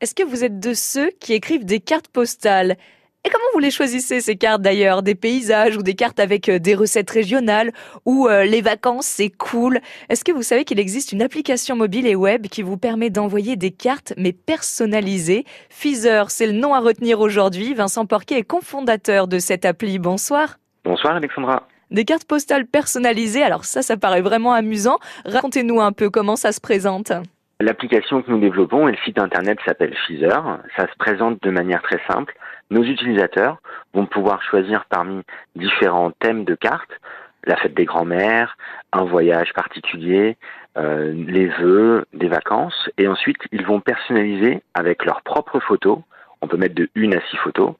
Est-ce que vous êtes de ceux qui écrivent des cartes postales? Et comment vous les choisissez ces cartes d'ailleurs? Des paysages ou des cartes avec euh, des recettes régionales ou euh, les vacances c'est cool Est-ce que vous savez qu'il existe une application mobile et web qui vous permet d'envoyer des cartes mais personnalisées? Feezer, c'est le nom à retenir aujourd'hui. Vincent Porquet est cofondateur de cette appli. Bonsoir. Bonsoir Alexandra. Des cartes postales personnalisées, alors ça, ça paraît vraiment amusant. Racontez-nous un peu comment ça se présente. L'application que nous développons et le site internet s'appelle Feezer. Ça se présente de manière très simple. Nos utilisateurs vont pouvoir choisir parmi différents thèmes de cartes la fête des grands-mères, un voyage particulier, euh, les vœux, des vacances, et ensuite ils vont personnaliser avec leurs propres photos. On peut mettre de une à six photos,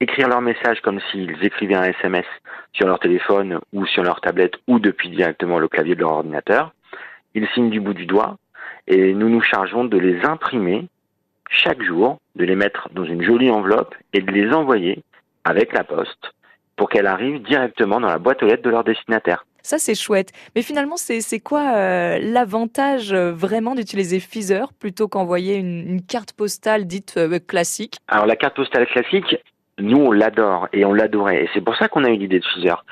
écrire leur message comme s'ils écrivaient un SMS sur leur téléphone ou sur leur tablette ou depuis directement le clavier de leur ordinateur. Ils signent du bout du doigt et nous nous chargeons de les imprimer chaque jour, de les mettre dans une jolie enveloppe et de les envoyer avec la poste pour qu'elle arrive directement dans la boîte aux lettres de leur destinataire. Ça, c'est chouette. Mais finalement, c'est quoi euh, l'avantage euh, vraiment d'utiliser Feezer plutôt qu'envoyer une, carte postale dite euh, classique? Alors, la carte postale classique, nous, on l'adore et on l'adorait. Et c'est pour ça qu'on a eu l'idée de Feezer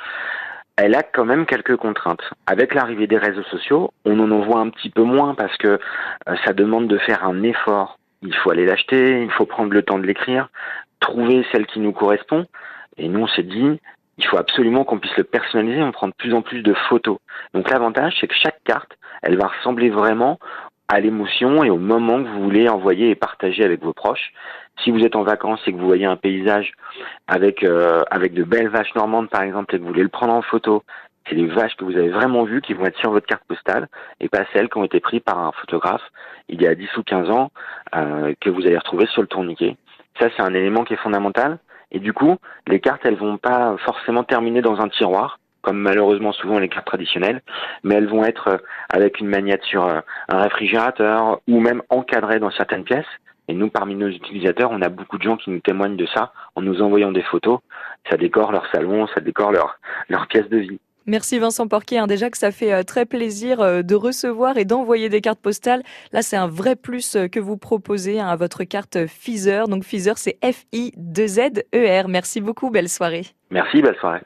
elle a quand même quelques contraintes. Avec l'arrivée des réseaux sociaux, on en envoie un petit peu moins parce que euh, ça demande de faire un effort. Il faut aller l'acheter, il faut prendre le temps de l'écrire, trouver celle qui nous correspond. Et nous, on s'est dit, il faut absolument qu'on puisse le personnaliser, on prend de plus en plus de photos. Donc l'avantage, c'est que chaque carte, elle va ressembler vraiment à l'émotion et au moment que vous voulez envoyer et partager avec vos proches. Si vous êtes en vacances et que vous voyez un paysage avec euh, avec de belles vaches normandes par exemple et que vous voulez le prendre en photo, c'est les vaches que vous avez vraiment vues qui vont être sur votre carte postale et pas celles qui ont été prises par un photographe il y a 10 ou 15 ans euh, que vous allez retrouver sur le tourniquet. Ça c'est un élément qui est fondamental et du coup les cartes elles vont pas forcément terminer dans un tiroir comme malheureusement souvent les cartes traditionnelles, mais elles vont être euh, avec une magnette sur un réfrigérateur ou même encadrées dans certaines pièces. Et nous, parmi nos utilisateurs, on a beaucoup de gens qui nous témoignent de ça en nous envoyant des photos. Ça décore leur salon, ça décore leur, leur pièce de vie. Merci Vincent Porquier. Hein, déjà que ça fait euh, très plaisir euh, de recevoir et d'envoyer des cartes postales. Là, c'est un vrai plus euh, que vous proposez hein, à votre carte Feezer. Donc Feezer, c'est F-I-2-Z-E-R. Merci beaucoup. Belle soirée. Merci. Belle soirée.